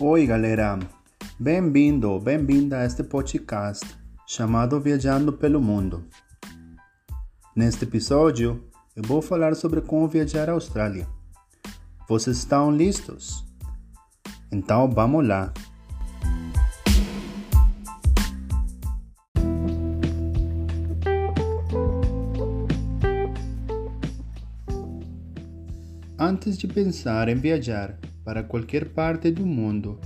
Oi, galera. Bem-vindo, bem-vinda a este podcast chamado Viajando pelo Mundo. Neste episódio, eu vou falar sobre como viajar à Austrália. Vocês estão listos? Então vamos lá. Antes de pensar em viajar para qualquer parte do mundo,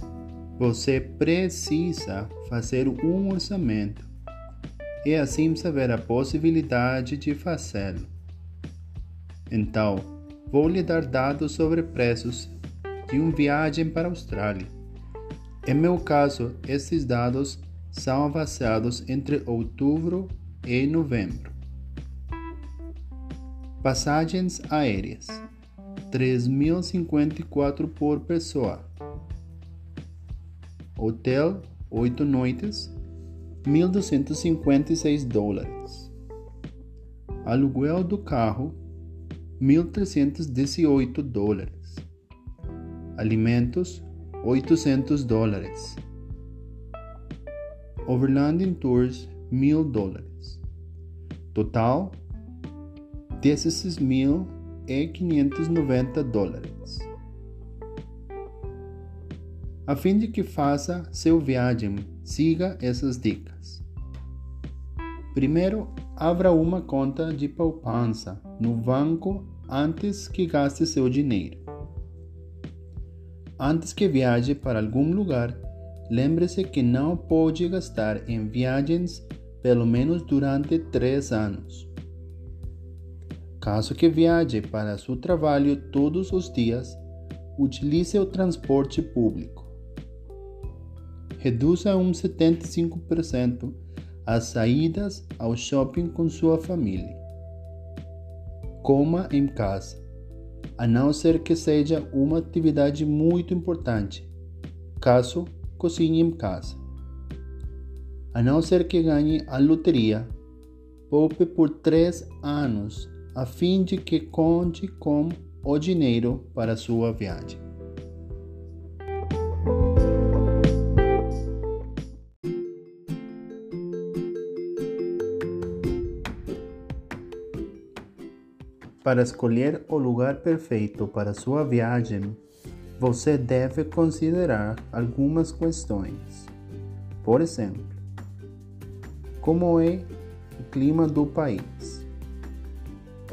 você precisa fazer um orçamento e assim saber a possibilidade de fazê-lo. Então, vou lhe dar dados sobre preços de uma viagem para a Austrália. Em meu caso, esses dados são baseados entre outubro e novembro. Passagens aéreas 3.054 por pessoa. Hotel, 8 noites, 1.256 dólares. Aluguel do carro, 1.318 dólares. Alimentos, 800 dólares. Overlanding Tours, 1.000 dólares. Total, 16.000 e 590 dólares. A fim de que faça seu viagem, siga essas dicas. Primeiro, abra uma conta de poupança no banco antes que gaste seu dinheiro. Antes que viaje para algum lugar, lembre-se que não pode gastar em viagens pelo menos durante três anos. Caso que viaje para seu trabalho todos os dias, utilize o transporte público. Reduza um 75% as saídas ao shopping com sua família. Coma em casa, a não ser que seja uma atividade muito importante. Caso cozinhe em casa. A não ser que ganhe a loteria, poupe por três anos a fim de que conte com o dinheiro para sua viagem. Para escolher o lugar perfeito para sua viagem, você deve considerar algumas questões. Por exemplo, como é o clima do país?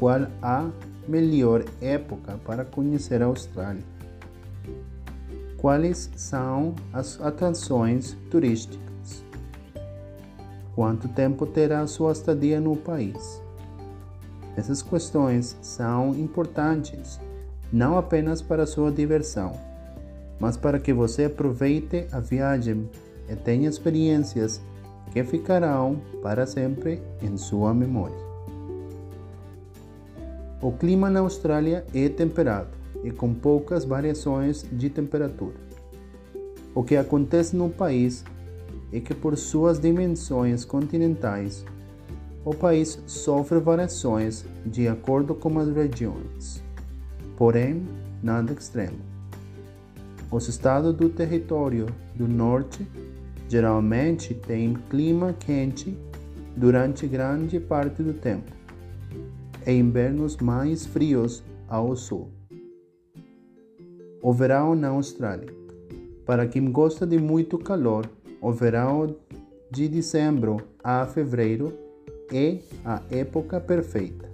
Qual a melhor época para conhecer a Austrália? Quais são as atrações turísticas? Quanto tempo terá sua estadia no país? Essas questões são importantes não apenas para sua diversão, mas para que você aproveite a viagem e tenha experiências que ficarão para sempre em sua memória. O clima na Austrália é temperado e com poucas variações de temperatura. O que acontece no país é que, por suas dimensões continentais, o país sofre variações de acordo com as regiões, porém nada extremo. Os estados do território do norte geralmente têm clima quente durante grande parte do tempo e invernos mais frios ao sul. O verão na Austrália. Para quem gosta de muito calor, o verão de dezembro a fevereiro é a época perfeita.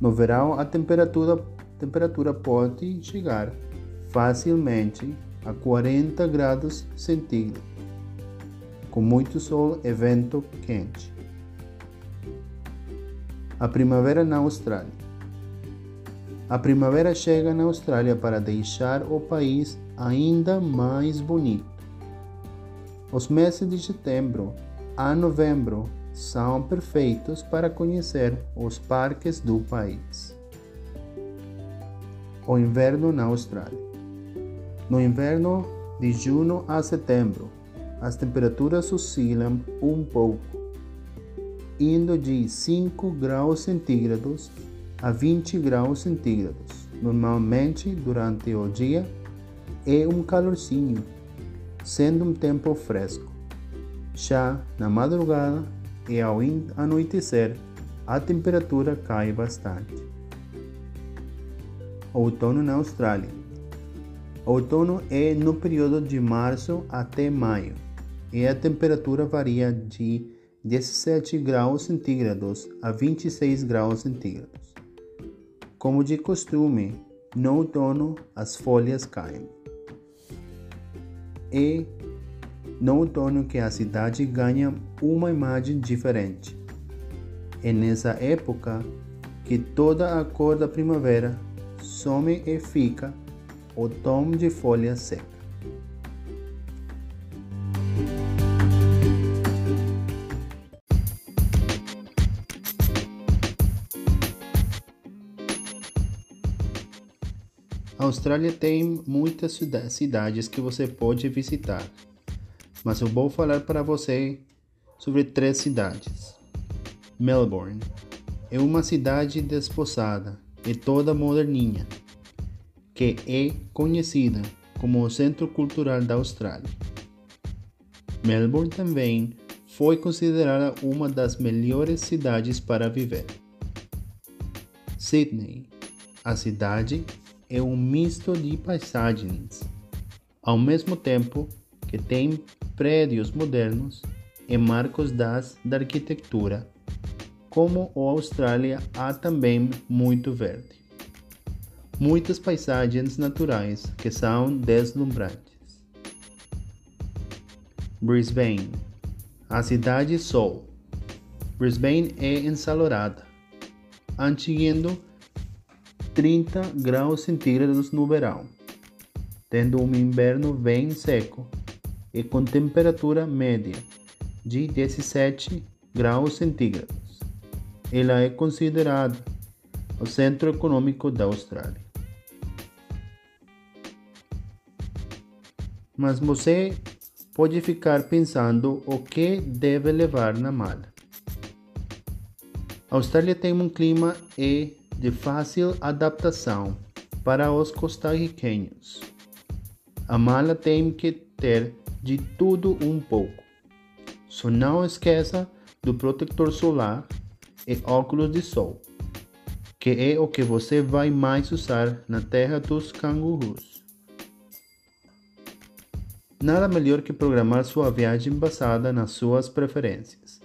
No verão, a temperatura, temperatura pode chegar facilmente a 40 graus centígrados, com muito sol e vento quente. A primavera na Austrália. A primavera chega na Austrália para deixar o país ainda mais bonito. Os meses de setembro a novembro são perfeitos para conhecer os parques do país. O inverno na Austrália. No inverno de junho a setembro, as temperaturas oscilam um pouco indo de 5 graus centígrados a 20 graus centígrados, normalmente durante o dia, é um calorcinho, sendo um tempo fresco. Já na madrugada e ao anoitecer, a temperatura cai bastante. Outono na Austrália. Outono é no período de março até maio e a temperatura varia de 17 graus centígrados a 26 graus centígrados. Como de costume, no outono as folhas caem. E no outono que a cidade ganha uma imagem diferente. É nessa época que toda a cor da primavera some e fica o tom de folha seca. A Austrália tem muitas cidades que você pode visitar, mas eu vou falar para você sobre três cidades. Melbourne é uma cidade desposada e toda moderninha, que é conhecida como o Centro Cultural da Austrália. Melbourne também foi considerada uma das melhores cidades para viver. Sydney, a cidade é um misto de paisagens, ao mesmo tempo que tem prédios modernos e marcos das, da arquitetura. Como a Austrália, há também muito verde muitas paisagens naturais que são deslumbrantes. Brisbane, a cidade sol. Brisbane é ensolarada, atingindo 30 graus centígrados no verão, tendo um inverno bem seco e com temperatura média de 17 graus centígrados. Ela é considerada o centro econômico da Austrália. mas você pode ficar pensando o que deve levar na mala. A Austrália tem um clima e de fácil adaptação para os costarriquenhos. A mala tem que ter de tudo um pouco. Só não esqueça do protetor solar e óculos de sol, que é o que você vai mais usar na terra dos cangurus. Nada melhor que programar sua viagem baseada nas suas preferências,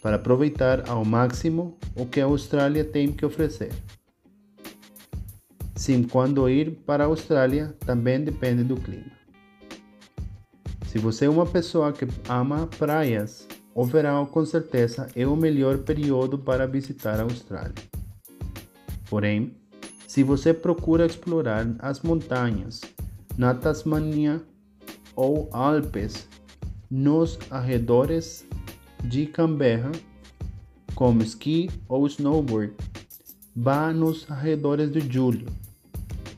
para aproveitar ao máximo o que a Austrália tem que oferecer. Sim, quando ir para a Austrália também depende do clima. Se você é uma pessoa que ama praias, o verão com certeza é o melhor período para visitar a Austrália. Porém, se você procura explorar as montanhas na Tasmania ou Alpes nos arredores de Canberra, como esqui ou snowboard. Vá nos arredores de julho,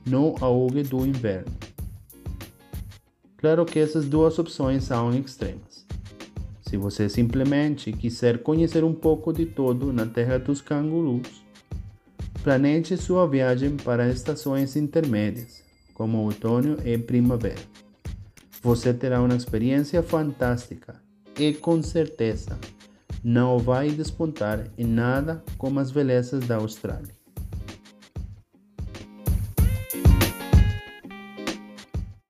no auge do inverno. Claro que essas duas opções são extremas. Se você simplesmente quiser conhecer um pouco de todo na terra dos cangurus, planeje sua viagem para estações intermédias, como outono e primavera. Você terá uma experiência fantástica e com certeza não vai despontar em nada como as belezas da Austrália.